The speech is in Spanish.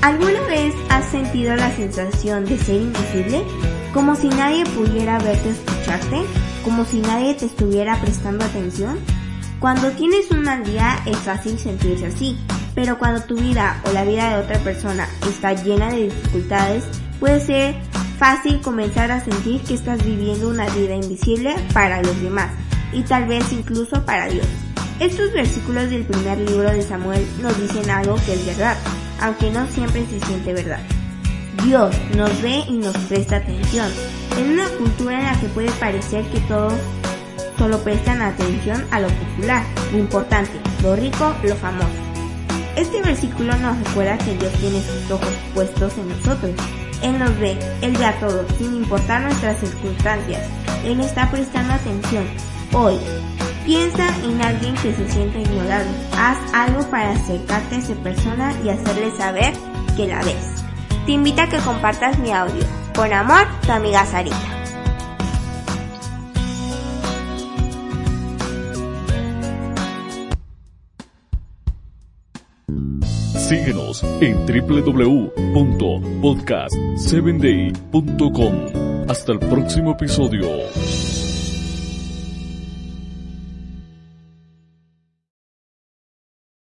¿Alguna vez has sentido la sensación de ser invisible? Como si nadie pudiera verte escucharte, como si nadie te estuviera prestando atención. Cuando tienes un mal día es fácil sentirse así, pero cuando tu vida o la vida de otra persona está llena de dificultades, puede ser fácil comenzar a sentir que estás viviendo una vida invisible para los demás y tal vez incluso para Dios. Estos versículos del primer libro de Samuel nos dicen algo que es verdad, aunque no siempre se siente verdad. Dios nos ve y nos presta atención. En una cultura en la que puede parecer que todos solo prestan atención a lo popular, lo importante, lo rico, lo famoso. Este versículo nos recuerda que Dios tiene sus ojos puestos en nosotros. Él nos ve, Él ve a todos, sin importar nuestras circunstancias. Él está prestando atención. Hoy, piensa en alguien que se siente ignorado. Haz algo para acercarte a esa persona y hacerle saber que la ves. Te invito a que compartas mi audio. Con amor, tu amiga Sarita. Síguenos en www.podcast7day.com. Hasta el próximo episodio.